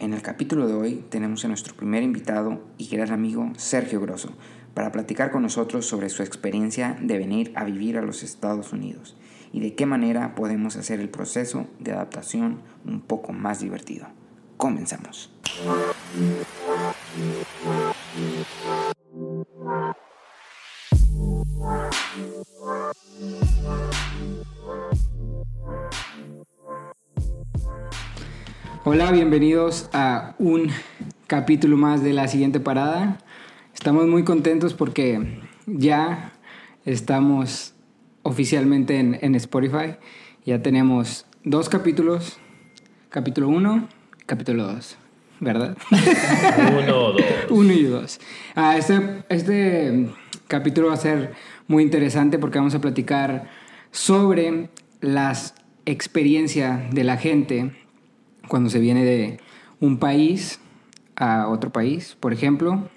En el capítulo de hoy tenemos a nuestro primer invitado y gran amigo Sergio Grosso para platicar con nosotros sobre su experiencia de venir a vivir a los Estados Unidos y de qué manera podemos hacer el proceso de adaptación un poco más divertido. Comenzamos. Hola, bienvenidos a un capítulo más de la siguiente parada. Estamos muy contentos porque ya estamos oficialmente en, en Spotify. Ya tenemos dos capítulos, capítulo 1, capítulo 2, ¿verdad? Uno, dos. Uno y dos. Ah, este, este capítulo va a ser muy interesante porque vamos a platicar sobre las experiencias de la gente cuando se viene de un país a otro país. Por ejemplo,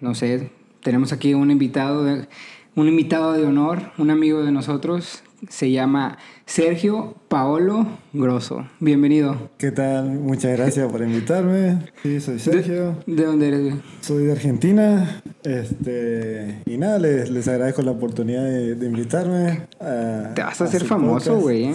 no sé, tenemos aquí un invitado, de, un invitado de honor, un amigo de nosotros, se llama Sergio Paolo Grosso. Bienvenido. ¿Qué tal? Muchas gracias por invitarme. Sí, soy Sergio. ¿De, de dónde eres? Soy de Argentina. Este, y nada, les, les agradezco la oportunidad de, de invitarme. A, Te vas a hacer famoso, güey, ¿eh?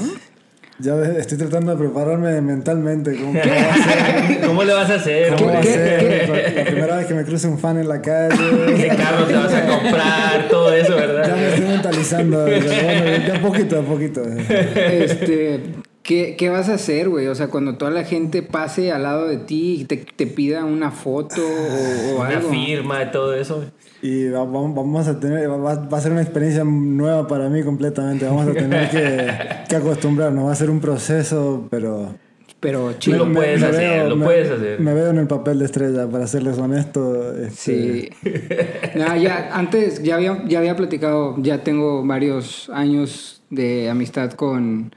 Ya ves, estoy tratando de prepararme mentalmente. ¿Cómo, ¿Cómo, ¿Cómo le vas a hacer? ¿Cómo va a ¿Qué? ser? La, la primera vez que me cruce un fan en la calle. ¿Qué carro te vas a comprar? Todo eso, Ya ¿verdad? me estoy mentalizando. pero bueno, ya poquito a poquito. Este, ¿qué, ¿Qué vas a hacer, güey? O sea, cuando toda la gente pase al lado de ti y te, te pida una foto o, o Una algo. firma y todo eso. Y va- va- vamos a tener, va, va a ser una experiencia nueva para mí completamente. Vamos a tener que, que acostumbrarnos. Va a ser un proceso, pero... Pero Tú chido. lo puedes hacer, lo me- puedes hacer. Me veo en el papel de estrella, para serles honesto. este, Sí. No, ya, antes ya había, ya había platicado, ya tengo varios años de amistad con,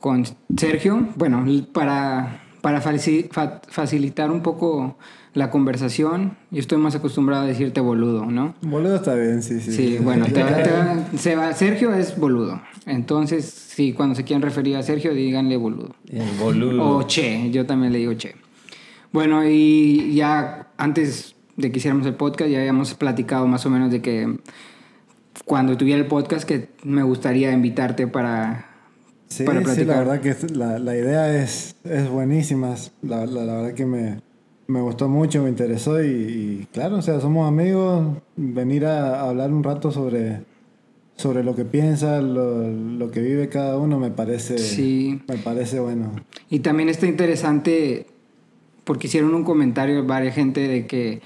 con Sergio. Bueno, para, para faci- fa- facilitar un poco la conversación, yo estoy más acostumbrado a decirte boludo, ¿no? Boludo está bien, sí, sí. Sí, bueno, te va- te va- se va- Sergio es boludo. Entonces, sí, cuando se quieran referir a Sergio, díganle boludo. El boludo. O Che, yo también le digo Che. Bueno, y ya antes de que hiciéramos el podcast, ya habíamos platicado más o menos de que cuando tuviera el podcast, que me gustaría invitarte para, Sí, para sí, la platicar. verdad que la, la idea es, es buenísima. La, la, la verdad que me, me gustó mucho, me interesó y, y claro, o sea, somos amigos. Venir a, hablar un rato sobre, sobre lo que piensa, lo, lo que vive cada uno, me parece, Sí. me parece bueno. Y también está interesante porque hicieron un comentario varias gente de que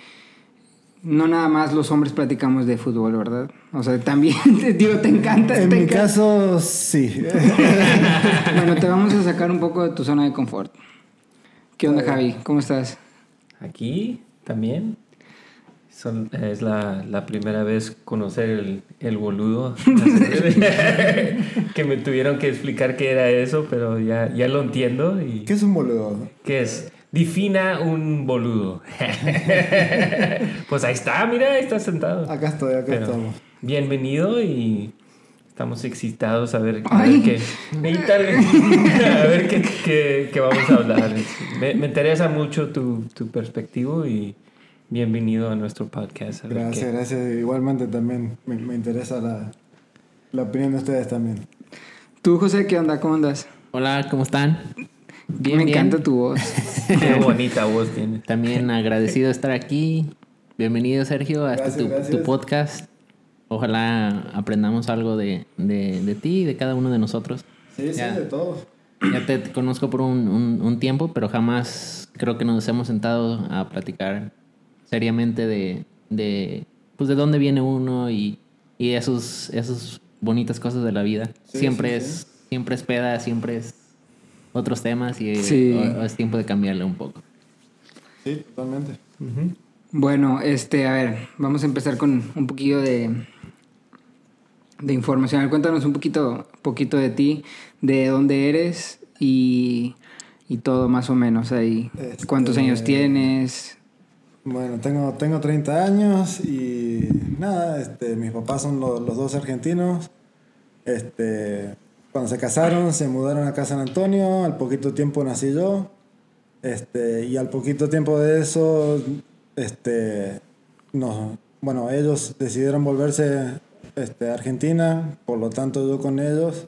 no nada más los hombres platicamos de fútbol, ¿verdad? O sea, también, digo, te encanta. En te mi encanta. caso, sí. Bueno, te vamos a sacar un poco de tu zona de confort. ¿Qué onda, Javi? ¿Cómo estás? Aquí también. Son- es la, la primera vez conocer el, el boludo. que me tuvieron que explicar qué era eso, pero ya, ya lo entiendo. Y, ¿Qué es un boludo? ¿Qué es? Defina un boludo. pues ahí está, mira, ahí está sentado. Acá estoy, acá Pero estamos. Bienvenido y estamos excitados a ver, a Ay. ver qué, a ver qué, qué- qué vamos a hablar. Me, me interesa mucho tu, tu perspectiva y bienvenido a nuestro podcast. a Gracias, gracias. Igualmente también me, me interesa la, la opinión de ustedes también. Tú, José, ¿qué onda? ¿Cómo andas? Hola, ¿cómo están? Bien, Me bien. encanta tu voz. Qué bonita voz tiene. También agradecido de estar aquí. Bienvenido, Sergio, a este tu, tu podcast. Ojalá aprendamos algo de, de, de ti y de cada uno de nosotros. Sí, sí, de todos. Ya te conozco por un, un- un tiempo, pero jamás creo que nos hemos sentado a platicar seriamente de, de, pues de dónde viene uno y, y esos, esas bonitas cosas de la vida. Sí, siempre, sí, es, siempre es peda, siempre es otros temas y Sí. o- o es tiempo de cambiarle un poco. Sí, totalmente. Bueno, este, a ver, vamos a empezar con un poquillo de, de información. A ver, cuéntanos un poquito, poquito de ti, de dónde eres y, y todo más o menos ahí. Este- ¿Cuántos años tienes? Bueno, tengo, tengo 30 años y nada, este, mis papás son lo- los dos argentinos. Este, cuando se casaron, se mudaron acá a San Antonio, al poquito tiempo nací yo. Este, y al poquito tiempo de eso, este, no, bueno, ellos decidieron volverse este, a Argentina, por lo tanto yo con ellos.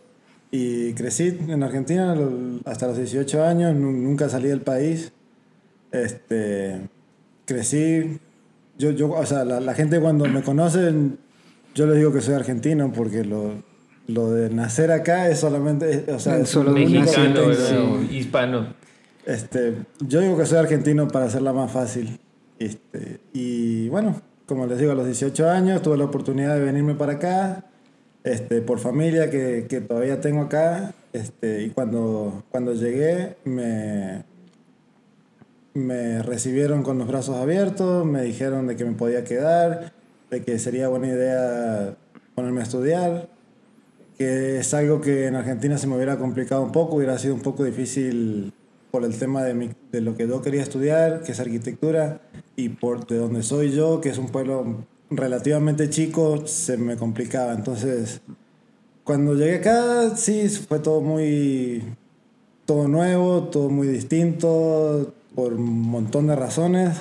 Y crecí en Argentina hasta los 18 años, nu- nunca salí del país. Este, crecí, yo, yo, o sea, la, la gente cuando me conocen, yo les digo que soy argentino porque lo, lo de nacer acá es solamente, o sea, es Solo lo único que Mexicano, hispano. Este, yo digo que soy argentino para hacerla más fácil. Este, y bueno, como les digo, a los 18 años tuve la oportunidad de venirme para acá, este, por familia que, que todavía tengo acá. Este, y cuando, cuando llegué me, me recibieron con los brazos abiertos, me dijeron de que me podía quedar, de que sería buena idea ponerme a estudiar, que es algo que en Argentina se me hubiera complicado un poco, hubiera sido un poco difícil por el tema de, mi- de lo que yo quería estudiar, que es arquitectura, y por de donde soy yo, que es un pueblo relativamente chico, se me complicaba. Entonces, cuando llegué acá, sí, fue todo muy, todo nuevo, todo muy distinto, por un montón de razones,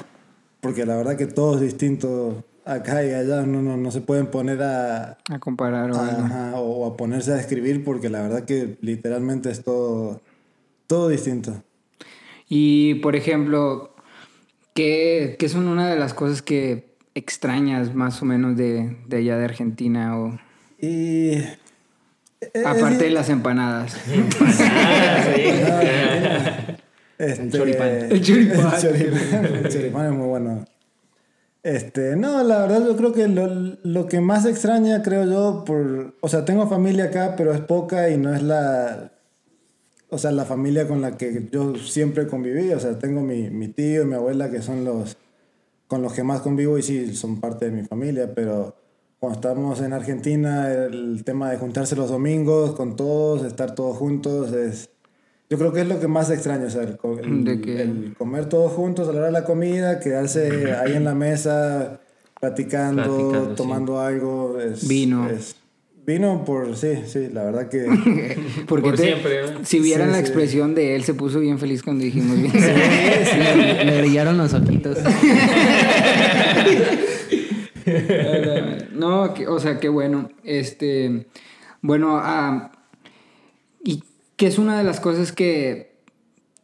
porque la verdad que todo es distinto acá y allá, no, no, no se pueden poner a, A comparar o algo. Ajá, o a ponerse a escribir porque la verdad que literalmente es todo, todo distinto. Y, por ejemplo, ¿qué, qué son una de las cosas que extrañas más o menos de, de allá de Argentina? O, Y... eh, aparte de las empanadas. Este, El choripán. El choripán. El choripán, el choripán es muy bueno. Este, no, la verdad yo creo que lo, lo que más extraña, creo yo, por... O sea, tengo familia acá, pero es poca y no es la... O sea, la familia con la que yo siempre conviví. O sea, tengo mi, mi tío y mi abuela que son los con los que más convivo y sí, son parte de mi familia, pero cuando estamos en Argentina, el tema de juntarse los domingos con todos, estar todos juntos, es... Yo creo que es lo que más extraño, o sea, el, comer todos juntos a la hora de la comida, quedarse ahí en la mesa platicando, sí. tomando algo. Es, Vino. es- vino por, sí, sí, la verdad que... Porque Por te- siempre, ¿no? si vieran Sí, la sí. expresión de él, se puso bien feliz cuando dijimos bien. Le, le brillaron los ojitos. no, que- o sea, qué bueno. Este, bueno, ah, ¿y qué es una de las cosas que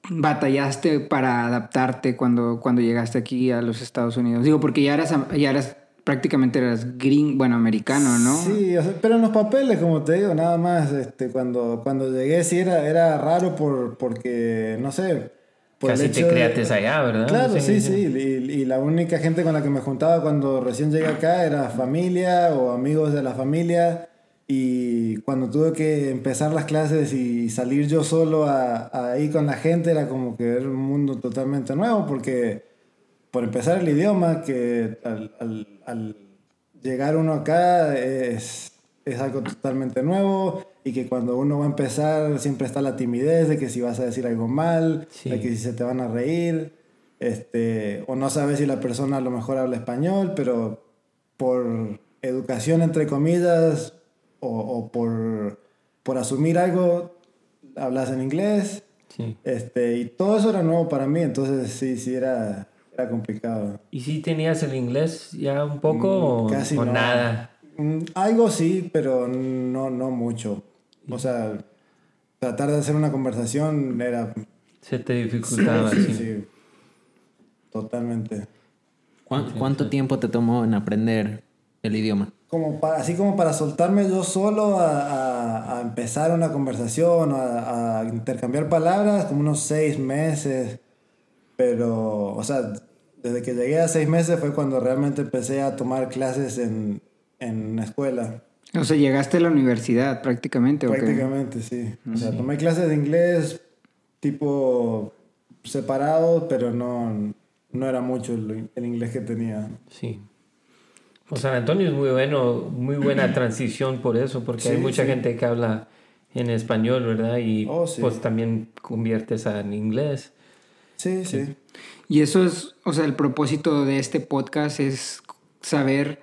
batallaste para adaptarte cuando, cuando llegaste aquí a los Estados Unidos? Digo, porque ya eras, ya eras prácticamente eras green, bueno, americano, ¿no? Sí, o sea, pero en los papeles, como te digo, nada más, este, cuando, cuando llegué sí era, era raro por, porque, no sé, por el Casi hecho te de- creates allá, ¿verdad? Claro, sí, sí. Y, y la única gente con la que me juntaba cuando recién llegué acá era familia o amigos de la familia. Y cuando tuve que empezar las clases y salir yo solo a, a ahí con la gente, era como que era un mundo totalmente nuevo, porque por empezar el idioma, que al, al- al llegar uno acá es, es algo totalmente nuevo y que cuando uno va a empezar siempre está la timidez de que si vas a decir algo mal, Sí. de que si se te van a reír, este, o no sabes si la persona a lo mejor habla español, pero por educación entre comillas o, o por, por asumir algo hablas en inglés. Sí. Este, y todo eso era nuevo para mí, entonces sí, sí era, era complicado. ¿Y si tenías el inglés ya un poco o, Mm, Casi o no. nada? Mm, Algo sí, pero no, no mucho. O sea, tratar de hacer una conversación era... Se te dificultaba, sí, sí. sí, totalmente. ¿Cuán- ¿Cuánto tiempo te tomó en aprender el idioma? Como para, así como para soltarme yo solo a, a- a empezar una conversación, a, a intercambiar palabras, como unos seis meses. Pero, o sea, desde que llegué a seis meses fue cuando realmente empecé a tomar clases en, en una escuela. O sea, llegaste a la universidad prácticamente, ¿o qué? Prácticamente, sí. O sea, tomé clases de inglés tipo separado, pero no, no era mucho el, el inglés que tenía. Sí. Pues San Antonio es muy bueno, muy buena transición por eso, porque hay Sí, mucha sí. gente que habla en español, ¿verdad? Y Oh, sí. pues también conviertes a- en inglés. Sí, sí. Y eso es, o sea, el propósito de este podcast es saber,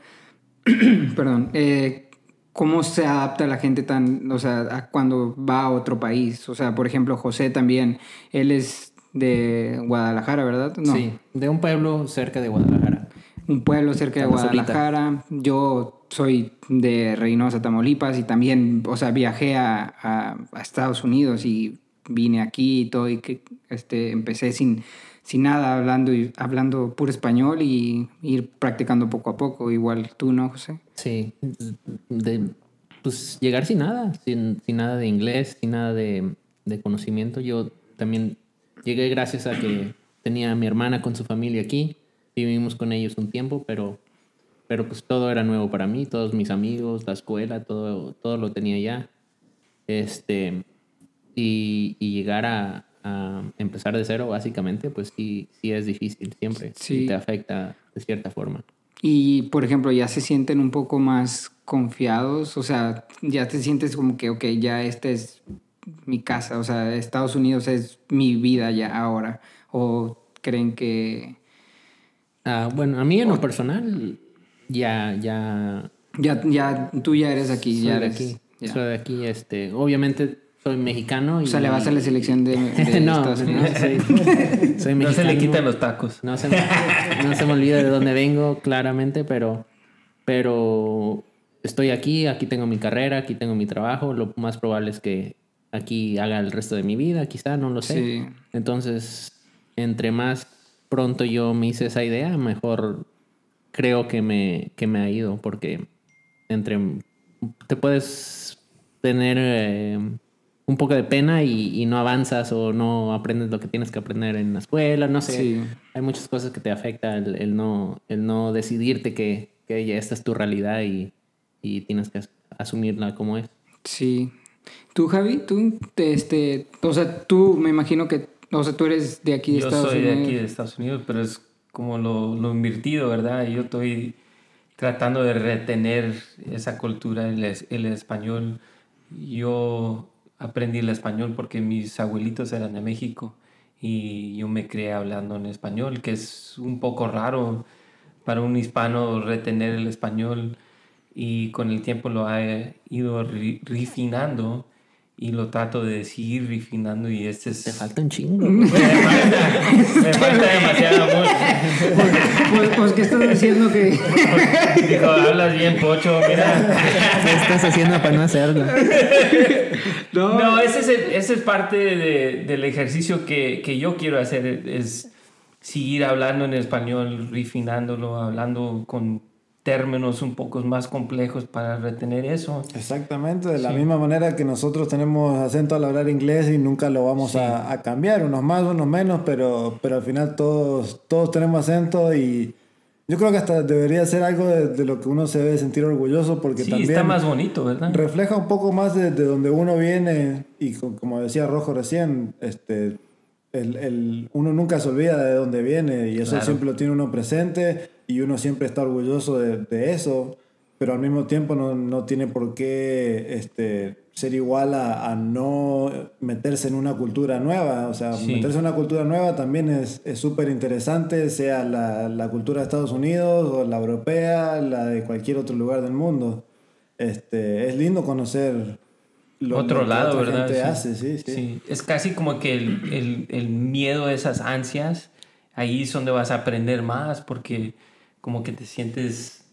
perdón, eh, cómo se adapta la gente tan, o sea, a cuando va a otro país. O sea, por ejemplo, José también, él es de Guadalajara, ¿verdad? No. Sí, de un pueblo cerca de Guadalajara. Un pueblo cerca de. Guadalajara. Yo soy de Reynosa, Tamaulipas y también, o sea, viajé a, a- a Estados Unidos y vine aquí y todo y que este, empecé sin, sin nada hablando, y, hablando puro español y ir practicando poco a poco, igual tú, ¿no, José? Sí, de, pues llegar sin nada, sin, sin nada de inglés, sin nada de, de conocimiento. Yo también llegué gracias a que tenía a mi hermana con su familia aquí, vivimos con ellos un tiempo, pero, pero pues todo era nuevo para mí, todos mis amigos, la escuela, todo, todo lo tenía ya. Este, y, y llegar a, a empezar de cero, básicamente, pues sí, sí es difícil siempre. Sí. Y te afecta de cierta forma. Y, por ejemplo, ya se sienten un poco más confiados, o sea, ya te sientes como que, ok, ya esta es mi casa, o sea, Estados Unidos es mi vida ya ahora, o creen que Ah, bueno, a mí en lo personal, ya, ya ya, ya tú ya eres aquí, soy ya de eres, aquí. ya. Soy de aquí, este, obviamente soy mexicano. Y, O sea, le vas a la selección de, de no, Estados no, soy mexicano. No se le quitan los tacos. No se, me, no se me olvida de dónde vengo, claramente, pero, pero estoy aquí, aquí tengo mi carrera, aquí tengo mi trabajo. Lo más probable es que aquí haga el resto de mi vida, quizá, no lo sé. Sí. Entonces, entre más pronto yo me hice esa idea, mejor creo que me, que me ha ido, porque entre te puedes tener eh, un poco de pena y, y no avanzas o no aprendes lo que tienes que aprender en la escuela, no sé. Sí. Hay muchas cosas que te afecta el, el no, el no decidirte que, que ya esta es tu realidad y, y tienes que as- asumirla como es. Sí. Tú, Javi, tú, te, este, o sea, tú me imagino que, o sea, tú eres de aquí de Yo Estados soy Unidos. de aquí de Estados Unidos, pero es como lo, lo invertido, ¿verdad? Yo estoy tratando de retener esa cultura, el, el español. Yo aprendí el español porque mis abuelitos eran de México y yo me crié hablando en español, que es un poco raro para un hispano retener el español y con el tiempo lo he ido refinando y lo trato de seguir refinando y este es... Te falta un chingo. Me falta, me falta demasiado amor. Pues, pues, ¿qué estás diciendo que...? Dijo, hablas bien, pocho, mira. ¿Qué estás haciendo para no hacerlo? No, No, ese es, el- ese es parte de- del ejercicio que, que yo quiero hacer, es seguir hablando en español, refinándolo, hablando con términos un poco más complejos para retener eso. Exactamente, de la misma manera que nosotros tenemos acento al hablar inglés y nunca lo vamos a, a cambiar, unos más, unos menos, pero, pero al final todos, todos tenemos acento y yo creo que hasta debería ser algo de, de lo que uno se debe sentir orgulloso porque Sí, también está más bonito, ¿verdad? refleja un poco más de, de donde uno viene y co- como decía Rojo recién, este, el, el- uno nunca se olvida de dónde viene y eso Claro. siempre lo tiene uno presente y uno siempre está orgulloso de, de eso, pero al mismo tiempo no, no tiene por qué este, ser igual a, a no meterse en una cultura nueva. O sea, Sí. meterse en una cultura nueva también es es súper interesante, sea la, la cultura de Estados Unidos o la europea, la de cualquier otro lugar del mundo. Este, es lindo conocer lo Otro que lado, ¿verdad? gente Sí. hace, sí, sí. Es casi como que el, el, el miedo, esas ansias, ahí es donde vas a aprender más porque como que te sientes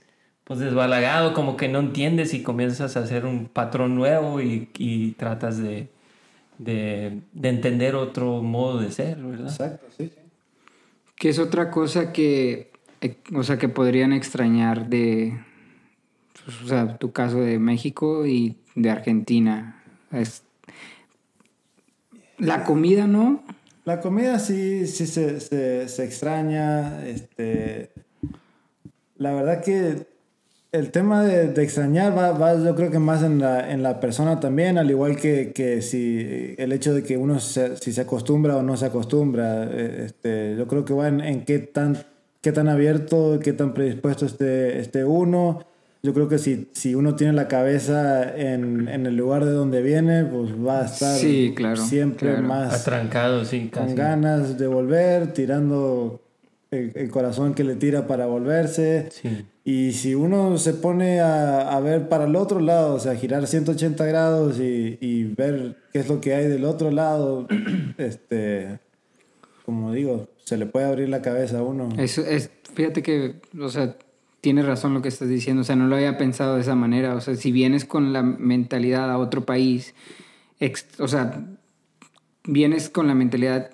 pues desbalagado, como que no entiendes y comienzas a hacer un patrón nuevo y, y tratas de, de, de entender otro modo de ser, ¿verdad? Exacto, sí, sí. que es otra cosa que, eh, o sea, que podrían extrañar de, pues, o sea, tu caso de México y de Argentina. Es la comida, ¿no? La comida sí, sí se, se, se extraña. Este, la verdad que el tema de, de extrañar va, va, yo creo que más en la, en la persona también, al igual que, que si el hecho de que uno se, si se acostumbra o no se acostumbra. eh, Este, yo creo que va en, en qué, tan, qué tan abierto, qué tan predispuesto esté, esté uno. Yo creo que si, si uno tiene la cabeza en, en el lugar de donde viene, pues va a estar Sí, claro, siempre claro. más Atrancado, sí, con casi. ganas de volver, tirando el, el corazón que le tira para volverse. Sí. Y si uno se pone a, a ver para el otro lado, o sea, girar 180 grados y, y ver qué es lo que hay del otro lado, este, como digo, se le puede abrir la cabeza a uno. Es, es, fíjate que, o sea, tienes razón lo que estás diciendo, o sea, no lo había pensado de esa manera, o sea, si vienes con la mentalidad a otro país, ex- o sea, vienes con la mentalidad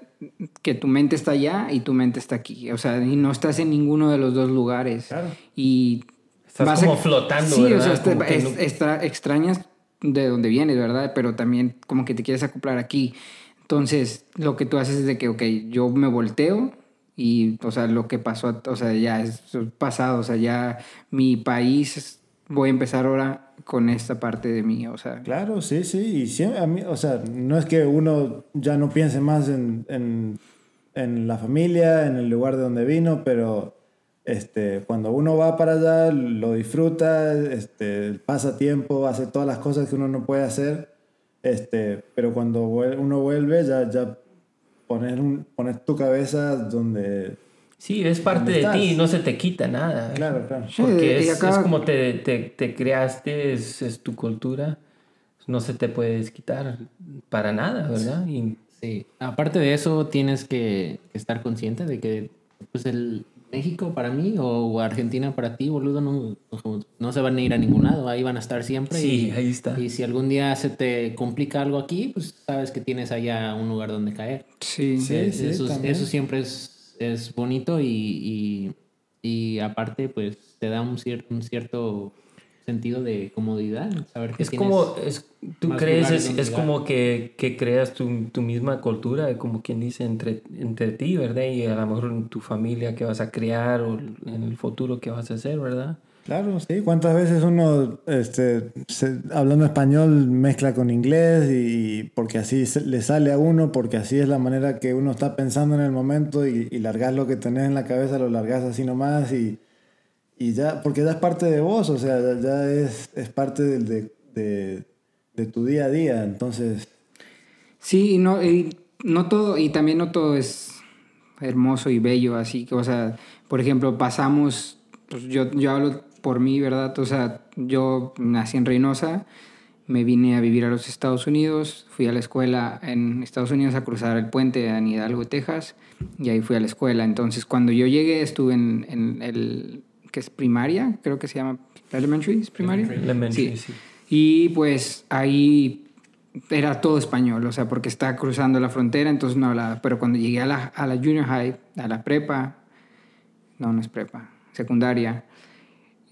que tu mente está allá y tu mente está aquí, o sea, y no estás en ninguno de los dos lugares. Claro. Y Estás vas a- como flotando, Sí, o sea, este- es- extra- extrañas de donde vienes, ¿verdad? Pero también como que te quieres acoplar aquí. Entonces, lo que tú haces es de que, ok, yo me volteo y, o sea, lo que pasó, o sea, ya es pasado, o sea, ya mi país, voy a empezar ahora con esta parte de mí, o sea. Claro, sí, sí. Y siempre, a mí, o sea, no es que uno ya no piense más en, en, en la familia, en el lugar de donde vino, pero este, cuando uno va para allá, lo disfruta, este, pasa tiempo, hace todas las cosas que uno no puede hacer. Este, pero cuando uno vuelve, ya, ya pones, un, pones tu cabeza donde... Sí, es parte de ¿Dónde ti, no se te quita nada. Claro, claro. Porque es, acá- es como te, te, te creaste, es, es tu cultura. No se te puede quitar para nada, ¿verdad? Y Sí. Aparte de eso, tienes que estar consciente de que pues el México para mí o Argentina para ti, boludo, no, no se van a ir a ningún lado, ahí van a estar siempre. Sí, y, ahí está. Y si algún día se te complica algo aquí, pues sabes que tienes allá un lugar donde caer. Sí. Sí, Eh, sí, eso siempre es, es bonito y, y, y aparte pues te da un, cier- un cierto sentido de comodidad, saber que es como, es, tú crees, es, es como que, que creas tu, tu misma cultura, como quien dice, entre, entre ti, ¿verdad? Y a lo mejor en tu familia que vas a criar o en el futuro que vas a hacer, ¿verdad? Claro, sí. ¿Cuántas veces uno, este, hablando español, mezcla con inglés y porque así le sale a uno, porque así es la manera que uno está pensando en el momento y, y largas lo que tenés en la cabeza, lo largas así nomás y, y ya, porque ya es parte de vos, o sea, ya, es, es parte de, de, de tu día a día, entonces, Sí, y no, y no todo, y también no todo es hermoso y bello, así que, o sea, por ejemplo, pasamos, pues yo, yo hablo por mí, ¿verdad? O sea, yo nací en Reynosa, me vine a vivir a los Estados Unidos, fui a la escuela en Estados Unidos a cruzar el puente en Hidalgo, Texas, y ahí fui a la escuela. Entonces, cuando yo llegué, estuve en, en el, que es primaria, creo que se llama elementary, ¿es primaria? Elementary, sí. Y pues ahí era todo español, o sea, porque estaba cruzando la frontera, entonces no hablaba. Pero cuando llegué a la, a la junior high, a la prepa, no, no es prepa, secundaria,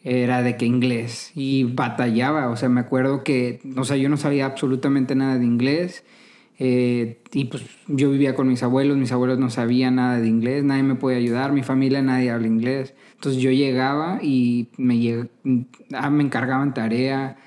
era de que inglés y batallaba, o sea, me acuerdo que, o sea, yo no sabía absolutamente nada de inglés. eh, y pues yo vivía con mis abuelos, mis abuelos no sabían nada de inglés, nadie me podía ayudar, mi familia nadie habla inglés. Entonces yo llegaba y me, lleg- ah, me encargaban tarea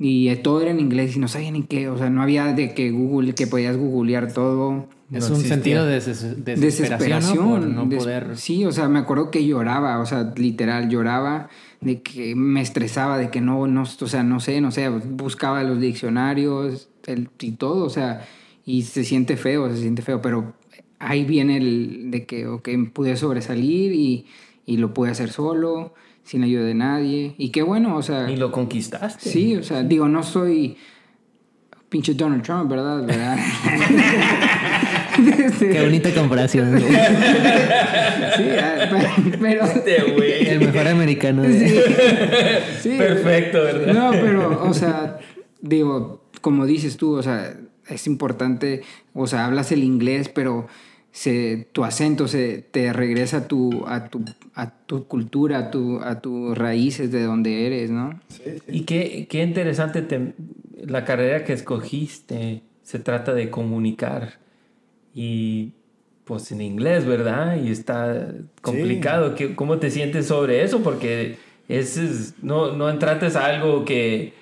y eh, todo era en inglés y no sabía ni qué, o sea, no había de que Google, que podías googlear todo. Es No un existía. sentido de des- desesperación, Desesperación. ¿no? Por no des- poder... Sí, o sea, me acuerdo que lloraba, o sea, literal, lloraba de que me estresaba, de que no, no, o sea, no sé, no sé, buscaba los diccionarios el, y todo, o sea, y se siente feo, se siente feo, pero ahí viene el de que, ok, pude sobresalir y, y lo pude hacer solo, sin ayuda de nadie, y qué bueno, o sea... Y lo conquistaste. Sí, o sea, digo, no soy pinche Donald Trump, ¿verdad? ¿Verdad? Qué bonita comparación. güey. Sí, ah, pero... Este güey. El mejor americano. de- Sí, sí. Perfecto, ¿verdad? No, pero, o sea, digo, como dices tú, o sea, es importante, o sea, hablas el inglés, pero se, tu acento se te regresa a tu, a tu, a tu cultura, a, tu, a tus raíces de donde eres, ¿no? Y qué, qué interesante te- la carrera que escogiste. Se trata de comunicar. Y pues en inglés, ¿verdad? Y está complicado. ¿Qué- ¿Cómo te sientes sobre eso? Porque es, no, no entraste a algo que,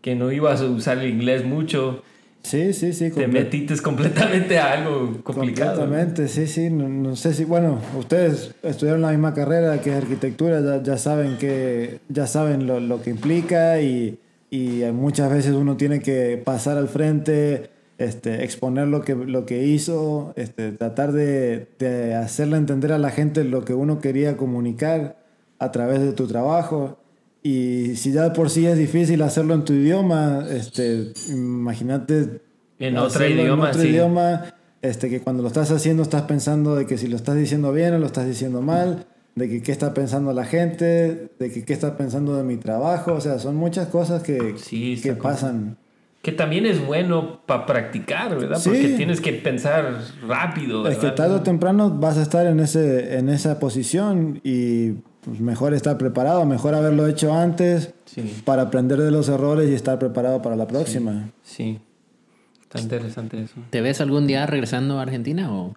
que no ibas a usar el inglés mucho. sí, sí, sí. Te metiste completamente a algo complicado. Completamente, sí, sí. No, no sé si, bueno, ustedes estudiaron la misma carrera que es arquitectura, ya, ya saben que ya saben lo, lo que implica y, y muchas veces uno tiene que pasar al frente, este, exponer lo que, lo que hizo, este, tratar de, de hacerle entender a la gente lo que uno quería comunicar a través de tu trabajo. Y si ya de por sí es difícil hacerlo en tu idioma, este, imagínate En otro idioma, en otro sí. idioma este, que cuando lo estás haciendo estás pensando de que si lo estás diciendo bien o lo estás diciendo mal, de que qué está pensando la gente, de que qué está pensando de mi trabajo, o sea, son muchas cosas que, Sí, que pasan. Que también es bueno para practicar, ¿verdad? Sí. Porque tienes que pensar rápido, Es que tarde o temprano vas a estar en, ese, en esa posición y pues, mejor estar preparado, mejor haberlo hecho antes Sí, para aprender de los errores y estar preparado para la próxima. sí. Está interesante eso. ¿Te ves algún día regresando a Argentina o...?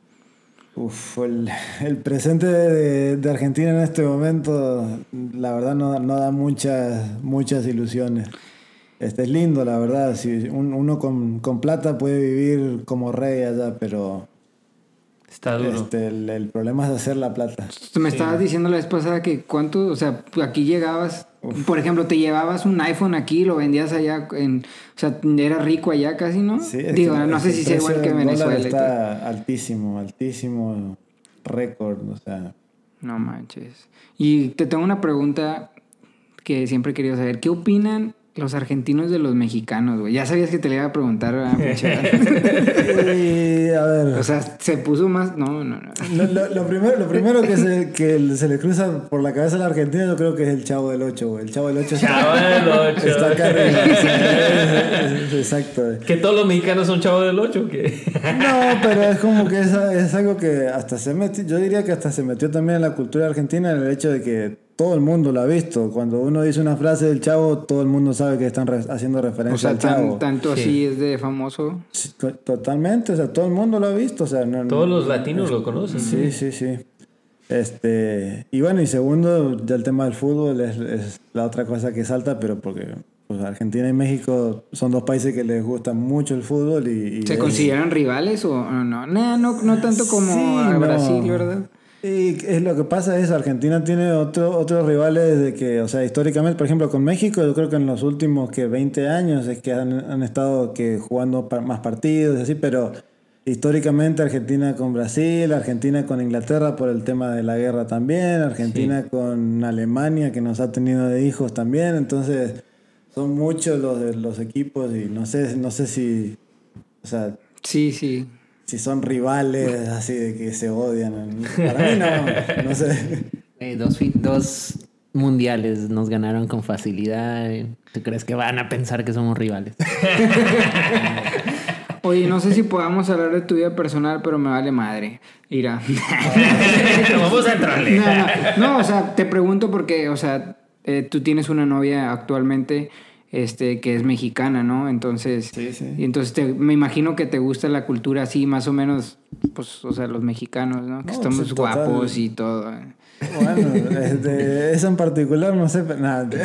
Uf, el, el presente de, de Argentina en este momento, la verdad no, no da muchas, muchas ilusiones. Este es lindo, la verdad. Si un- uno con, con plata puede vivir como rey allá, pero Está duro. este, el, el problema es hacer la plata. Me estabas diciendo la vez pasada que cuánto, o sea, aquí llegabas, por ejemplo, te llevabas un iPhone aquí lo vendías allá, en, o sea, era rico allá casi, ¿no? Sí, es Digo, que no sé si sea igual que Venezuela. Está altísimo, altísimo récord, o sea. No manches. Y te tengo una pregunta que siempre he querido saber. ¿Qué opinan los argentinos de los mexicanos, güey? Ya sabías que te le iba a preguntar, ¿verdad, Michelle? Y, a ver, O sea, se puso más... No, no, no. lo, lo- lo primero, lo primero que, se, que se le cruza por la cabeza a la Argentina yo creo que es el Chavo del 8, güey. El Chavo del 8 está, Chavo del Ocho. está acá arriba. Sí, es- es- Exacto. ¿Que todos los mexicanos son chavos del 8 que No, pero es como que es, es algo que hasta se metió, yo diría que hasta se metió también en la cultura argentina en el hecho de que todo el mundo lo ha visto. Cuando uno dice una frase del chavo, todo el mundo sabe que están re- haciendo O referencia sea, al chavo. tan- tanto Sí. así es de famoso. Sí, to- Totalmente, o sea, todo el mundo lo ha visto. O sea, no- Todos los latinos lo conocen. Sí, sí, sí. Este, y bueno, y segundo, ya el tema del fútbol es, es la otra cosa que salta, pero porque pues, Argentina y México son dos países que les gusta mucho el fútbol y... y ¿Se es- consideran rivales o o no? Nah, no, no tanto como Sí, a no. Brasil, ¿verdad? Y es lo que pasa es, Argentina tiene otro, otros rivales de que, o sea, históricamente, por ejemplo, con México, yo creo que en los últimos que 20 años es que han, han estado que jugando más partidos y así, pero históricamente Argentina con Brasil, Argentina con Inglaterra por el tema de la guerra también, Argentina con Alemania que nos ha tenido de hijos también, entonces son muchos los, los equipos y no sé, no sé si, o sea, Sí, sí. Si son rivales así de que se odian. Para mí no, no sé. Eh, dos, fin- dos mundiales nos ganaron con facilidad. ¿Tú crees que van a pensar que somos rivales? Oye, no sé si podamos hablar de tu vida personal, pero me vale madre. Mira. Vamos a entrarle. No, no, no, o sea, te pregunto porque, o sea, eh, tú tienes una novia actualmente este, que es mexicana, ¿no? Entonces, Sí, sí. y entonces te- me imagino que te gusta la cultura así, más o menos, pues, o sea, los mexicanos, ¿no? Que No, estamos total. guapos y todo. Bueno, este, esa en particular no sé, pero nada.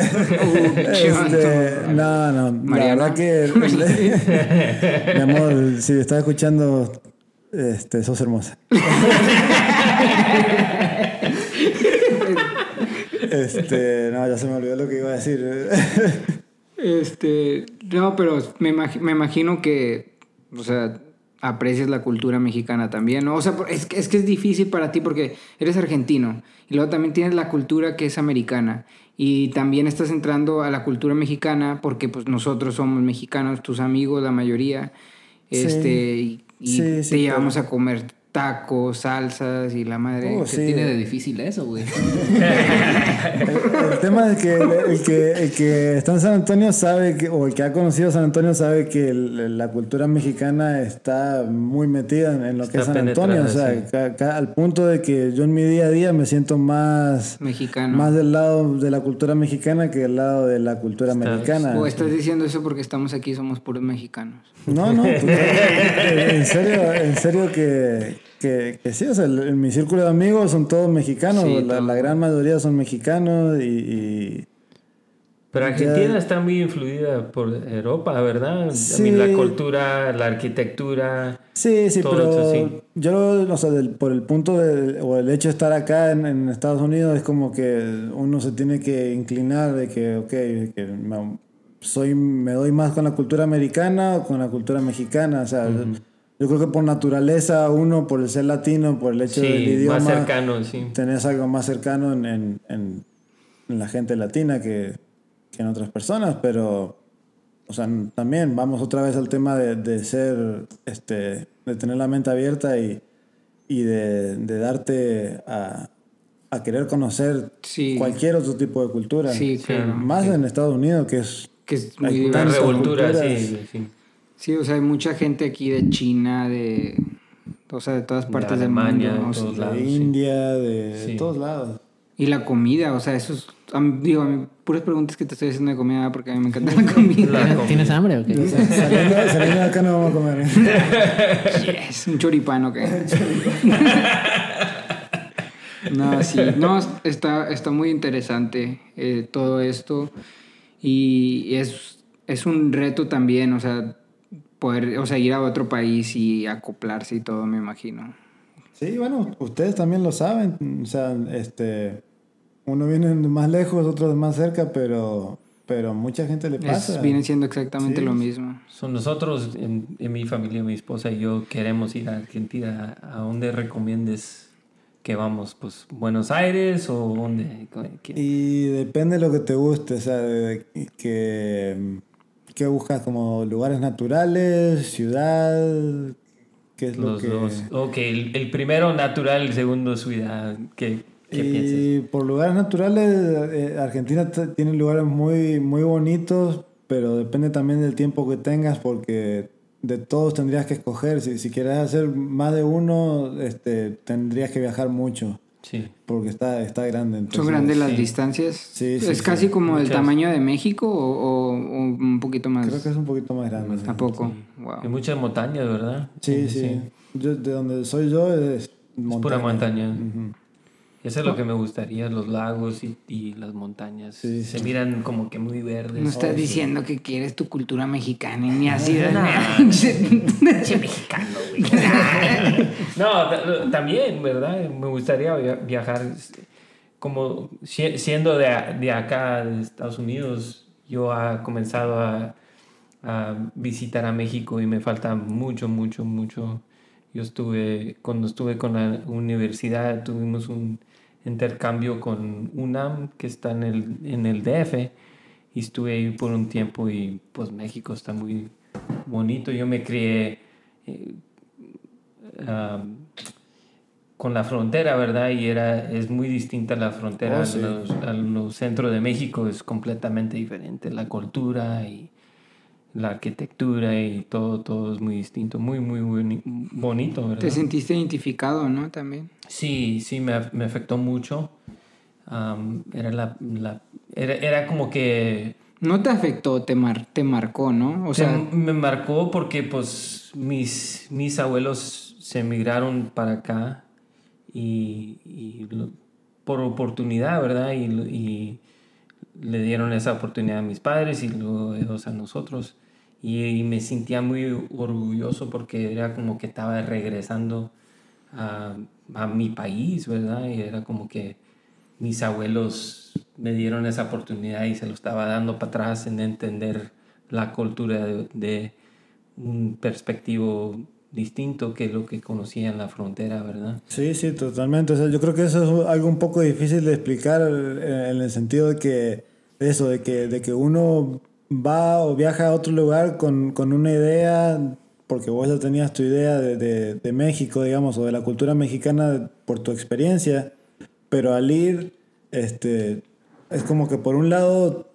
Este, no, no, la Mariana. verdad que mi amor, si estás escuchando, este, sos hermosa. Este, no, ya se me olvidó lo que iba a decir. Este, no, pero me, imag- me imagino que, o sea, aprecias la cultura mexicana también, ¿no? O sea, es, que- es que es difícil para ti porque eres argentino y luego también tienes la cultura que es americana y también estás entrando a la cultura mexicana porque pues nosotros somos mexicanos, tus amigos, la mayoría, Sí. este, y, y Sí, te sí, llevamos a comer tacos, salsas y la madre. Oh, ¿Qué sí. tiene de difícil eso, güey? El, el tema es que el, el que el que está en San Antonio sabe que, o el que ha conocido San Antonio sabe que el- la cultura mexicana está muy metida en, en lo que es San Antonio. O sea, penetrada, ca- ca- al punto de que yo en mi día a día me siento más, Mexicano. más del lado de la cultura mexicana que del lado de la cultura Está- americana. o estás diciendo eso porque estamos aquí, somos puros mexicanos. No, no, pues, en serio, en serio que, que, que sí, o sea, el- en mi círculo de amigos son todos mexicanos, Sí, la, la gran mayoría son mexicanos y- y Pero Argentina Ya- está muy influida por Europa, ¿verdad? Sí. I mean, la cultura, la arquitectura. Sí, sí, Todo pero eso, sí. yo, o sea, del- por el punto de, o el hecho de estar acá en, en Estados Unidos es como que uno se tiene que inclinar de que, ok, que me, soy, me doy más con la cultura americana o con la cultura mexicana, o sea, yo creo que por naturaleza uno, por el ser latino, por el hecho del Sí, idioma, más cercano, sí. tenés algo más cercano en, en, en- en la gente latina que, que en otras personas, pero, o sea, también vamos otra vez al tema de, de ser este, de tener la mente abierta y, y de, de darte a, a querer conocer Sí. cualquier otro tipo de cultura. Sí, claro. Más en Estados Unidos, que es... Que es muy Hay tantas revoltura, sí, sí. Sí, o sea, hay mucha gente aquí de China, de... O sea, de todas De partes del Alemania, mundo. de o todos de lados, sí. India, de Sí. todos lados. Y la comida, o sea, eso es... a mí- digo, a mí, puras preguntas que te estoy haciendo de comida porque a mí me encanta la comida. La comida. ¿Tienes hambre o qué? saliendo, saliendo de acá no vamos a comer. Yes, un choripán, ¿ok? no, sí, no, está, está muy interesante eh, todo esto y es, es un reto también, o sea, poder, o sea, ir a otro país y acoplarse y todo, me imagino. Sí, bueno, ustedes también lo saben. O sea, este, uno viene de más lejos, otro de más cerca, pero, pero mucha gente le Es, pasa. viene siendo exactamente Sí. lo mismo. Son nosotros, en, en mi familia, mi esposa y yo queremos ir a Argentina. ¿A dónde recomiendes que vamos? Pues Buenos Aires o dónde? ¿Qué- Y depende de lo que te guste, o sea, de que, que buscas como lugares naturales, ciudad, qué es lo Los que... dos. Ok, el, el primero natural, el segundo ciudad. ¿Qué, qué piensas? Y por lugares naturales, eh, Argentina tiene lugares muy, muy bonitos, pero depende también del tiempo que tengas, porque de todos tendrías que escoger. Si, si quieres hacer más de uno, este, tendrías que viajar mucho, Sí. porque está, está grande. ¿Son entonces- grandes las sí. distancias? Sí, sí, ¿Es sí. casi como el Muchas. tamaño de México o, o- o un poquito más? Creo que es un poquito más grande. sí. ¿A poco? Hay muchas montañas, ¿verdad? Sí, sí. Yo, de donde soy yo es montaña. pura montaña. Ujú. Eso es lo que me gustaría, los lagos y, y las montañas. Sí, Se miran como que muy verdes. No estás Oh, sí. diciendo que quieres tu cultura mexicana y ni así de mexicano, güey. No, ta- también, ¿verdad? Me gustaría via- viajar como si- siendo de, de acá, de Estados Unidos. Yo he comenzado a, a visitar a México y me falta mucho, mucho, mucho. Yo estuve, cuando estuve con la universidad, tuvimos un intercambio con UNAM, que está en el, en el DF, y estuve ahí por un tiempo y pues México está muy bonito. Yo me crié eh, um, con la frontera, ¿verdad? Y era, es muy distinta la frontera Oh, sí. a los, a los centros de México, es completamente diferente. La cultura y la arquitectura y todo, todo es muy distinto, muy, muy boni- bonito, ¿verdad? Te sentiste identificado, ¿no? También. Sí, sí, me, me afectó mucho. Am, era, la, la- era, era como que No te afectó, te, mar- te marcó, ¿no? O sea, me marcó porque pues mis, mis abuelos se emigraron para acá y, por oportunidad, ¿verdad? Y, y le dieron esa oportunidad a mis padres y luego ellos a nosotros. Y, y me sentía muy orgulloso porque era como que estaba regresando a, a mi país, ¿verdad? Y era como que mis abuelos me dieron esa oportunidad y se lo estaba dando para atrás en entender la cultura de, de un perspectivo distinto que lo que conocía en la frontera, ¿verdad? Sí, sí, totalmente. O sea, yo creo que eso es algo un poco difícil de explicar eh, en el sentido de que eso, de que, de que uno va o viaja a otro lugar con, con una idea, porque vos ya tenías tu idea de, de, de México, digamos, o de la cultura mexicana por tu experiencia, pero al ir, este, es como que por un lado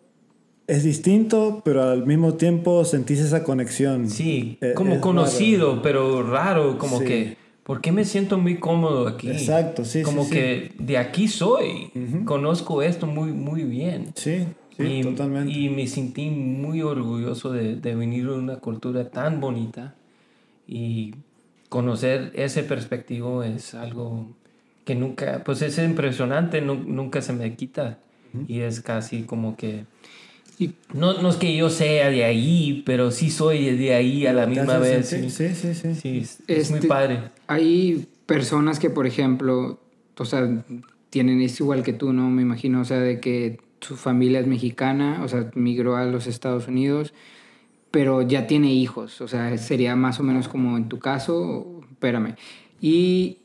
es distinto, pero al mismo tiempo sentís esa conexión. Sí, Eh, como es conocido, pero raro, como Sí. que, ¿por qué me siento muy cómodo aquí? Exacto, sí, sí, Como sí. que de aquí soy, conozco esto muy, muy bien. Sí, sí, y, totalmente. y me sentí muy orgulloso de, de venir de una cultura tan bonita y conocer ese perspectivo es algo que nunca, pues es impresionante, nu- nunca se me quita y es casi como que y no, no es que yo sea de ahí, pero sí soy de ahí a la misma vez. Sí, Sí, sí, sí. Sí, es, es muy Este, padre. hay personas que, por ejemplo, o sea, tienen, es igual que tú, ¿no? Me imagino, o sea, de que su familia es mexicana, o sea, migró a los Estados Unidos, pero ya tiene hijos, o sea, sería más o menos como en tu caso, espérame. Y,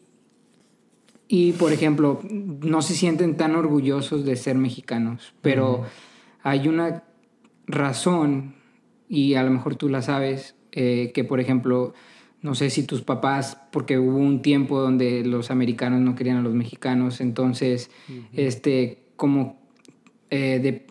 y por ejemplo, no se sienten tan orgullosos de ser mexicanos, pero hay una razón, y a lo mejor tú la sabes, eh, que por ejemplo, no sé si tus papás, porque hubo un tiempo donde los americanos no querían a los mexicanos, entonces, este, como eh, de,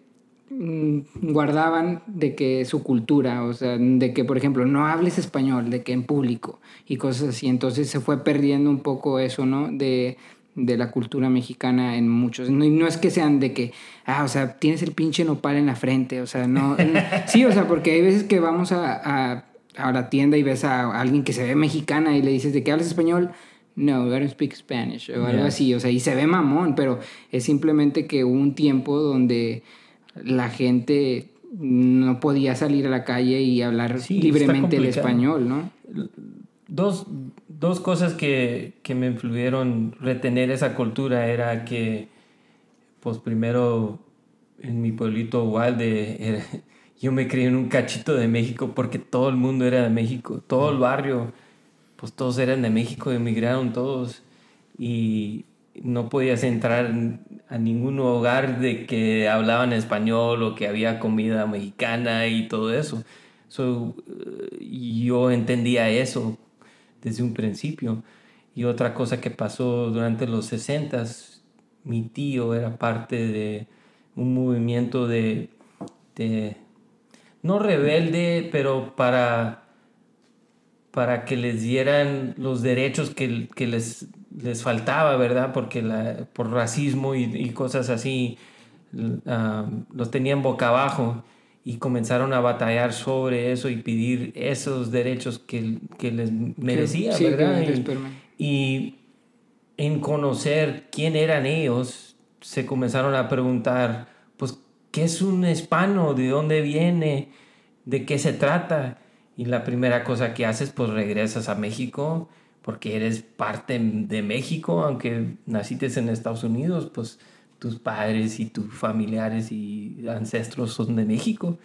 mm, guardaban de que su cultura, o sea, de que, por ejemplo, no hables español, de que en público y cosas así, entonces se fue perdiendo un poco eso, ¿no? De, de la cultura mexicana en muchos. No, no es que sean de que, ah, o sea, tienes el pinche nopal en la frente, o sea, no. sí, o sea, porque hay veces que vamos a, a, a, la tienda y ves a alguien que se ve mexicana y le dices, ¿de qué hablas español? No, I don't speak Spanish, o algo Yeah. así, o sea, y se ve mamón, pero es simplemente que hubo un tiempo donde la gente no podía salir a la calle y hablar Sí, libremente el español, ¿no? Dos, dos cosas que, que me influyeron retener esa cultura era que, pues primero, en mi pueblito Uvalde, era- yo me crié en un cachito de México porque todo el mundo era de México, todo el barrio, pues todos eran de México, emigraron todos y no podías entrar en- a ningún hogar de que hablaban español o que había comida mexicana y todo eso. So, eh, yo entendía eso desde un principio. Y otra cosa que pasó durante los 60 mi tío era parte de un movimiento de, no rebelde, pero para, para que les dieran los derechos que, que les, les faltaba, ¿verdad? Porque la, por racismo y, y cosas así ah, los tenían boca abajo y comenzaron a batallar sobre eso y pedir esos derechos que, que les merecía, sí, ¿verdad? y en conocer quién eran ellos, se comenzaron a preguntar, pues, ¿qué es un hispano? ¿De dónde viene? ¿De qué se trata? Y la primera cosa que haces, pues regresas a México, porque eres parte de México, aunque naciste en Estados Unidos, pues tus padres y tus familiares y ancestros son de México.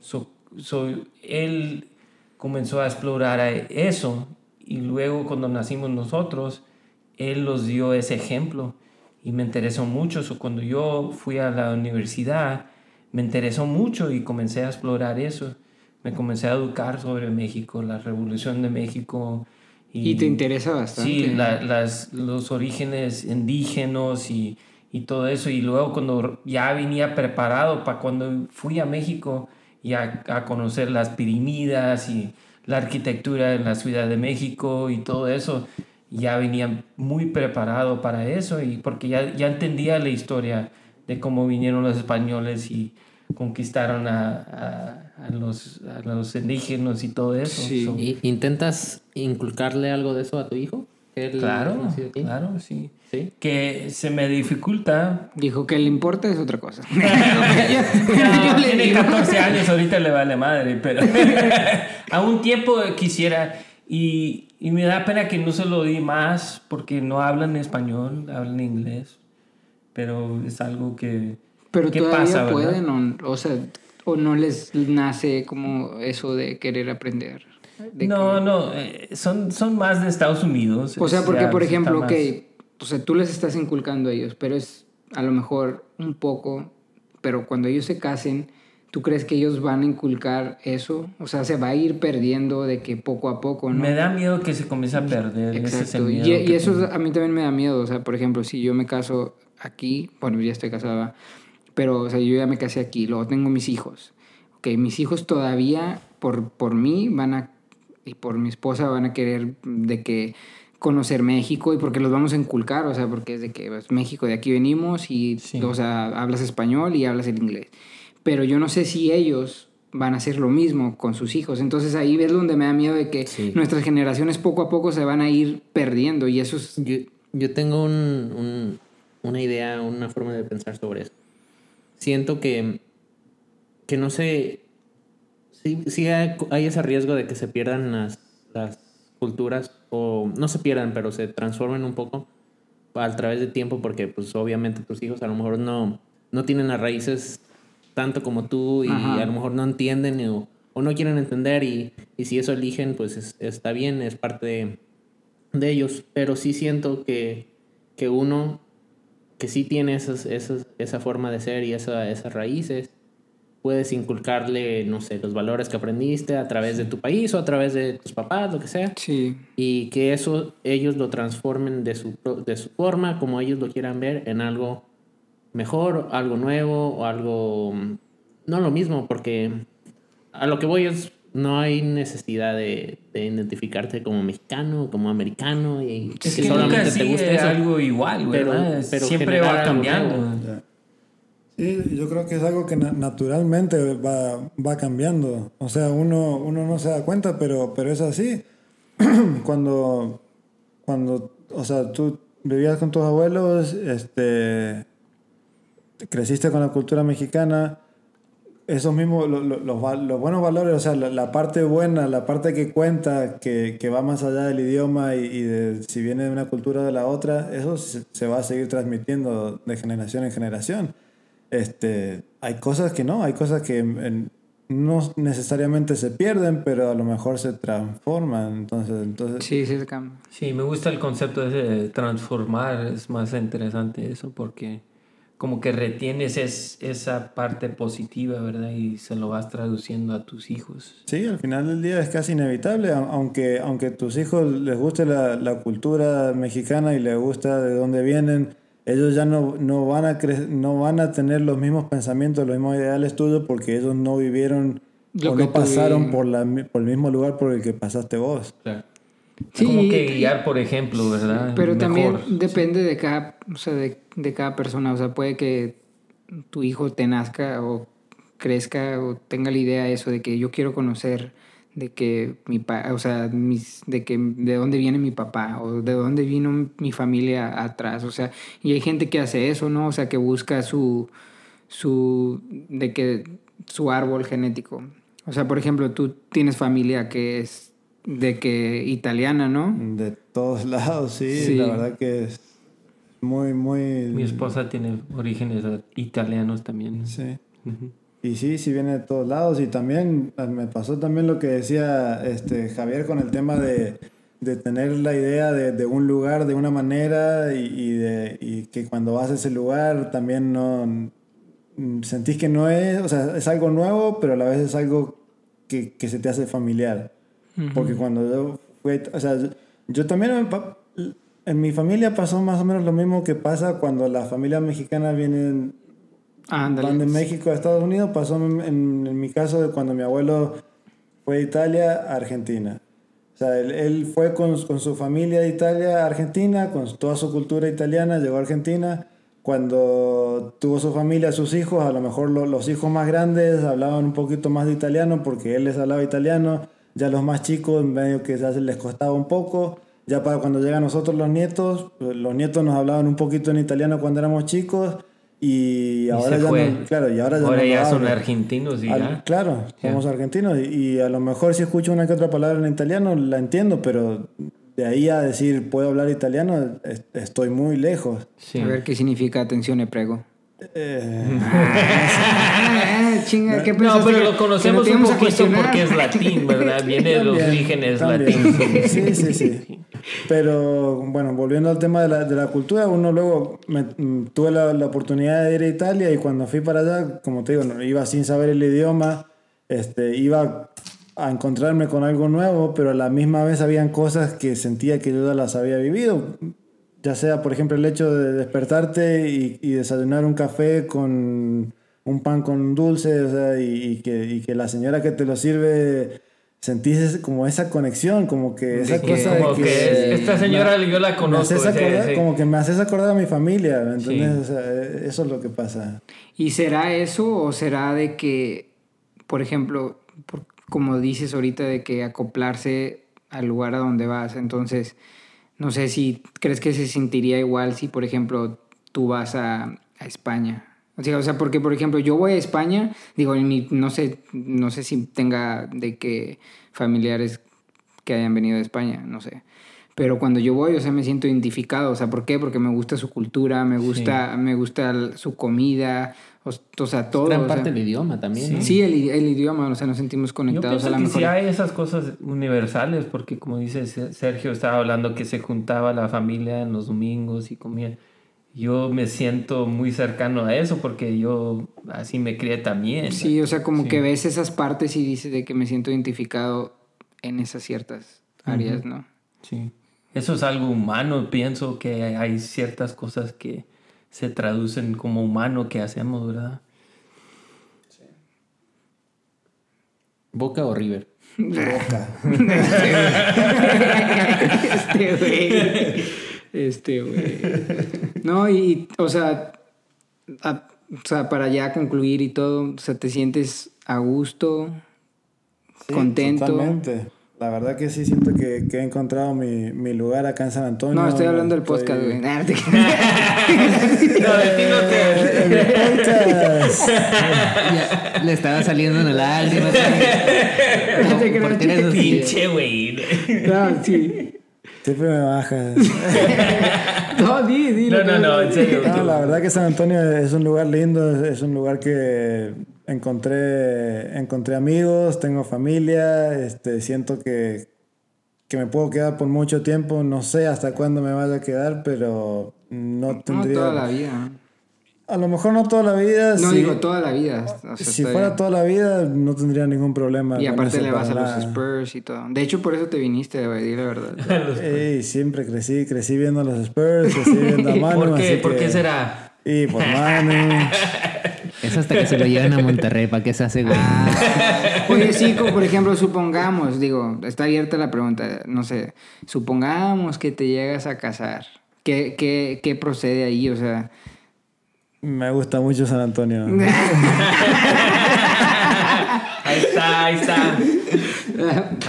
So, so, él comenzó a explorar eso y luego cuando nacimos nosotros, él nos dio ese ejemplo y me interesó mucho. So, cuando yo fui a la universidad, me interesó mucho y comencé a explorar eso. Me comencé a educar sobre México, la revolución de México. Y te interesa bastante. Sí, la- las, los orígenes indígenas y, y todo eso. Y luego cuando ya venía preparado para cuando fui a México y a, a conocer las pirimidas y la arquitectura en la Ciudad de México y todo eso, ya venía muy preparado para eso y porque ya, ya entendía la historia de cómo vinieron los españoles y conquistaron a, a- a los, a los indígenas y todo eso. Sí. So- ¿Y ¿Intentas inculcarle algo de eso a tu hijo? Él Claro, claro, sí. Sí. Que se me dificulta. Dijo que le importa es otra cosa. Yo le tiene digo. 14 años, ahorita le vale madre, pero a un tiempo quisiera. Y, y me da pena que no se lo di más porque no hablan español, hablan inglés. Pero es algo que. Pero que todavía pasa, pueden, o, o sea, o no les nace como eso de querer aprender. De no, que- no, eh, son, son más de Estados Unidos. O sea, porque ya por ejemplo, más- que, o sea, tú les estás inculcando a ellos, pero es a lo mejor un poco, pero cuando ellos se casen, ¿tú crees que ellos van a inculcar eso? O sea, se va a ir perdiendo de que poco a poco, ¿no? Me da miedo que se comience a perder. Exacto. Y, miedo y que eso tengo. a mí también me da miedo. O sea, por ejemplo, si yo me caso aquí, bueno, ya estoy casada, pero, o sea, yo ya me casé aquí, luego tengo mis hijos. Ok, mis hijos todavía, por, por mí, van a, y por mi esposa, van a querer de que conocer México y porque los vamos a inculcar, o sea, porque es de que pues, México, de aquí venimos y, Sí. o sea, hablas español y hablas el inglés. Pero yo no sé si ellos van a hacer lo mismo con sus hijos. Entonces ahí ves donde me da miedo de que Sí. nuestras generaciones poco a poco se van a ir perdiendo y eso es... Yo, yo tengo un, un- una idea, una forma de pensar sobre eso. Siento que, que no sé, sí, sí hay, hay ese riesgo de que se pierdan las, las culturas, o no se pierdan, pero se transformen un poco a través de tiempo, porque pues obviamente tus hijos a lo mejor no, no tienen las raíces tanto como tú y Ajá. a lo mejor no entienden o, o no quieren entender y, y si eso eligen, pues es- está bien, es parte de, de ellos, pero sí siento que, que uno que sí tiene esas, esas, esa forma de ser y esa, esas raíces, puedes inculcarle, no sé, los valores que aprendiste a través de tu país o a través de tus papás, lo que sea. Sí. Y que eso ellos lo transformen de su, pro- de su forma, como ellos lo quieran ver, en algo mejor, algo nuevo o algo... mm, No lo mismo, porque a lo que voy es, no hay necesidad de, de identificarte como mexicano, como americano y Es que, nunca sigue algo igual, Pero- ¿verdad? pero Siempre va cambiando. Sí, yo creo que es algo que na- naturalmente va, va cambiando. O sea, uno, uno no se da cuenta, pero, pero es así. cuando, cuando, o sea, tú vivías con tus abuelos, este, creciste con la cultura mexicana, esos mismos, lo- lo- los, los buenos valores, o sea, la, la parte buena, la parte que cuenta, que, que va más allá del idioma y, y de si viene de una cultura o de la otra, eso se, se va a seguir transmitiendo de generación en generación. Este, hay cosas que no, hay cosas que en- no necesariamente se pierden, pero a lo mejor se transforman. Entonces, entonces Sí, sí, se cambia. Sí, me gusta el concepto ese de transformar, es más interesante eso porque como que retienes es, esa parte positiva, ¿verdad? Y se lo vas traduciendo a tus hijos. Sí, al final del día es casi inevitable, aunque, aunque a tus hijos les guste la, la cultura mexicana y les gusta de dónde vienen, ellos ya no, no, van a cre- no van a tener los mismos pensamientos, los mismos ideales tuyos porque ellos no vivieron Lo o que no pasaron por, la, por el mismo lugar por el que pasaste vos. Claro. Sí, como que guiar, por ejemplo, ¿verdad? Pero también depende de cada, o sea, de, de cada persona. O sea, puede que tu hijo te nazca o crezca o tenga la idea de eso de que yo quiero conocer de que mi pa, o sea, mis, de que de dónde viene mi papá o de dónde vino mi familia atrás, o sea, y hay gente que hace eso, ¿no? O sea, que busca su su de que su árbol genético. O sea, por ejemplo, tú tienes familia que es de que italiana, ¿no? De todos lados, sí, Sí. la verdad que es muy, muy... Mi esposa tiene orígenes italianos también. Sí. Y sí, sí viene de todos lados. Y también eh, me pasó también lo que decía este, Javier con el tema de, de tener la idea de, de un lugar de una manera y, y de, y que cuando vas a ese lugar también no mm, sentís que no es, o sea, es algo nuevo, pero a la vez es algo que, que se te hace familiar. Porque cuando yo fui, o sea, yo, yo también en mi familia pasó más o menos lo mismo que pasa cuando las familias mexicanas vienen Ándale. van de México a Estados Unidos, pasó en, en- en mi caso de cuando mi abuelo fue de Italia a Argentina. O sea, él, él fue con, con su familia de Italia a Argentina, con toda su cultura italiana, llegó a Argentina. Cuando tuvo su familia, sus hijos, a lo mejor lo- los hijos más grandes hablaban un poquito más de italiano porque él les hablaba italiano. Ya los más chicos, medio que ya les costaba un poco. Ya para cuando llegan nosotros los nietos, los nietos nos hablaban un poquito en italiano cuando éramos chicos. Y ahora se ya fue. no, claro, y ahora ya, Ahora no ya son argentinos y Al- ya. claro, somos argentinos y, y a lo mejor si escucho una que otra palabra en italiano la entiendo, pero de ahí a decir puedo hablar italiano es- estoy muy lejos. Sí. A ver qué significa atención e prego. Eh, chinga, ¿qué No, pero lo conocemos un poquito cuestionar? porque es latín, ¿verdad? Viene de los orígenes latinos. Sí, sí, sí. Pero bueno, volviendo al tema de la, de la cultura, uno luego me- mm, tuve la, la oportunidad de ir a Italia y cuando fui para allá, como te digo, no- iba sin saber el idioma, este, iba a encontrarme con algo nuevo, pero a la misma vez habían cosas que sentía que yo ya las había vivido. Ya sea, por ejemplo, el hecho de despertarte y, y desayunar un café con un pan con dulce, o sea, y, y que, y que la señora que te lo sirve sentís como esa conexión, como que esa cosa Como de que... que es- esta señora yo la me conozco. haces ese- acordar- ese- Como que me haces acordar a mi familia, ¿me Sí. O sea, eh, eso es lo que pasa. ¿Y será eso o será de que, por ejemplo, por- como dices ahorita, de que acoplarse al lugar a donde vas? Entonces, no sé si crees que se sentiría igual si, por ejemplo, tú vas a, a España. O sea, o sea, porque, por ejemplo, yo voy a España, digo, en mi- no, sé, no sé si tenga de que familiares que hayan venido de España, no sé. Pero cuando yo voy, o sea, me siento identificado. O sea, ¿por qué? Porque me gusta su cultura, me gusta, me gusta su comida, o, o sea, todo. Gran o parte del idioma también. ¿no? Sí, el, idioma, o sea, nos sentimos Yo conectados pienso a la que mejor. sí hay esas cosas universales, porque como dice Se- Sergio, estaba hablando que se juntaba la familia en los domingos y comía. Yo me siento muy cercano a eso porque yo así me crié también. Sí, o sea, como que ves esas partes y dices de que me siento identificado en esas ciertas áreas, ¿no? Sí. Eso es algo humano, pienso que hay ciertas cosas que se traducen como humano que hacemos, ¿verdad? ¿Boca o River? Boca. este güey. Este güey. No, y, o sea, a- o sea, para ya concluir y todo, o sea, te sientes a gusto, Sí, contento. Totalmente. La verdad que sí siento que, que he encontrado mi, mi lugar acá en San Antonio. No, estoy hablando del podcast, güey. No te- No, de ti no te... El le estaba saliendo. No te ¿Por qué eres así? Pinche güey. No, sí. Siempre me bajas. No, di, di. No, no, no, en serio. decir. No, la verdad que San Antonio es un lugar lindo, es un lugar que encontré, encontré amigos, tengo familia, este, siento que, que me puedo quedar por mucho tiempo, no sé hasta cuándo me vaya a quedar, pero no No tendría... toda la vida. A lo mejor no toda la vida. No digo toda la vida. o sea, si fuera bien. toda la vida no tendría ningún problema. Y aparte le vas a los. Spurs y todo. De hecho, por eso te viniste, güey, di la verdad. Ey, siempre crecí, crecí viendo a los Spurs, crecí viendo a Manu. ¿Por qué? así ¿Por que- qué será? Y por Manu. Es hasta que se lo lleven a Monterrey para que se hace güey. Oye, sí, como por ejemplo, supongamos, digo, está abierta la pregunta, no sé, supongamos que te llegas a casar. ¿Qué, qué, qué procede ahí? O sea, Me gusta mucho San Antonio. Ahí está, ahí está.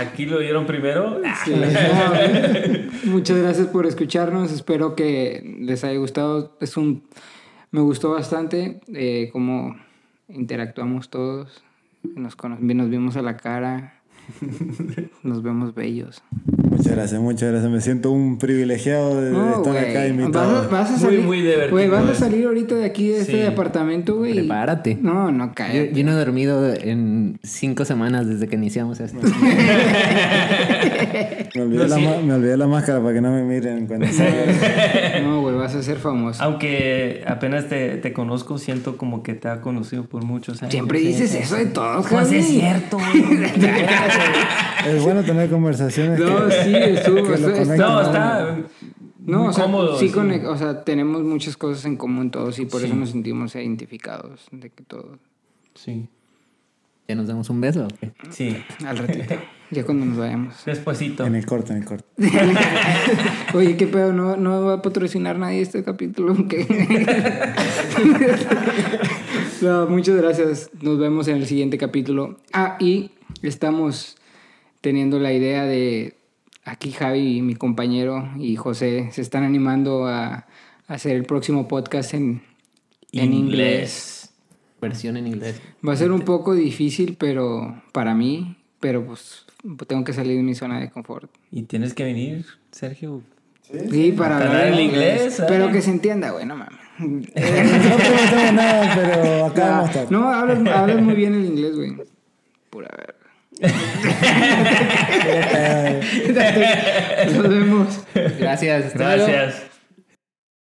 Aquí lo dieron primero. sí, no, muchas gracias por escucharnos. Espero que les haya gustado. Es un, me gustó bastante eh, cómo interactuamos todos. Nos, cono- nos vimos a la cara. Nos vemos bellos. Muchas gracias, muchas gracias. Me siento un privilegiado de, de No, estar acá Vas, invitado. a- vas a Muy, salir, muy divertido, Güey, vas a salir ahorita de aquí de este Sí. departamento, güey. y- Prepárate. No, no, Yo, cállate. yo no he dormido en cinco semanas desde que iniciamos esto. Me olvidé, la, ma- me olvidé la máscara para que no me miren cuando salga. No, güey, vas a ser famoso. Aunque apenas te, te conozco, siento como que te ha conocido por muchos años. Siempre dices eso de todos, Pues Javi. es cierto, güey. es bueno tener conversaciones. No, que- sí, estuvo. que No, está No, o sea, cómodo. sí, sí. o sea, tenemos muchas cosas en común todos y por eso nos sentimos identificados de que todo. Sí, ¿Ya nos damos un beso? o qué? sí. Al ratito, ya cuando nos vayamos. Despuésito. En el corte, en el corte. Oye, qué pedo, no, no va a patrocinar nadie este capítulo. no, muchas gracias. Nos vemos en el siguiente capítulo. Ah, y estamos teniendo la idea de aquí Javi, mi compañero, y José se están animando a, a hacer el próximo podcast en, en inglés. Versión en inglés. Va a ser un poco difícil, pero para mí, pero pues tengo que salir de mi zona de confort. Y tienes que venir, Sergio. Sí, para Para hablar en inglés. Pero que se entienda, güey, no mames. Eh, no prometemos nada, pero acá vamos a estar. No, hablas, hablas muy bien el inglés, güey. Pura verga. Nos vemos. Gracias. Gracias.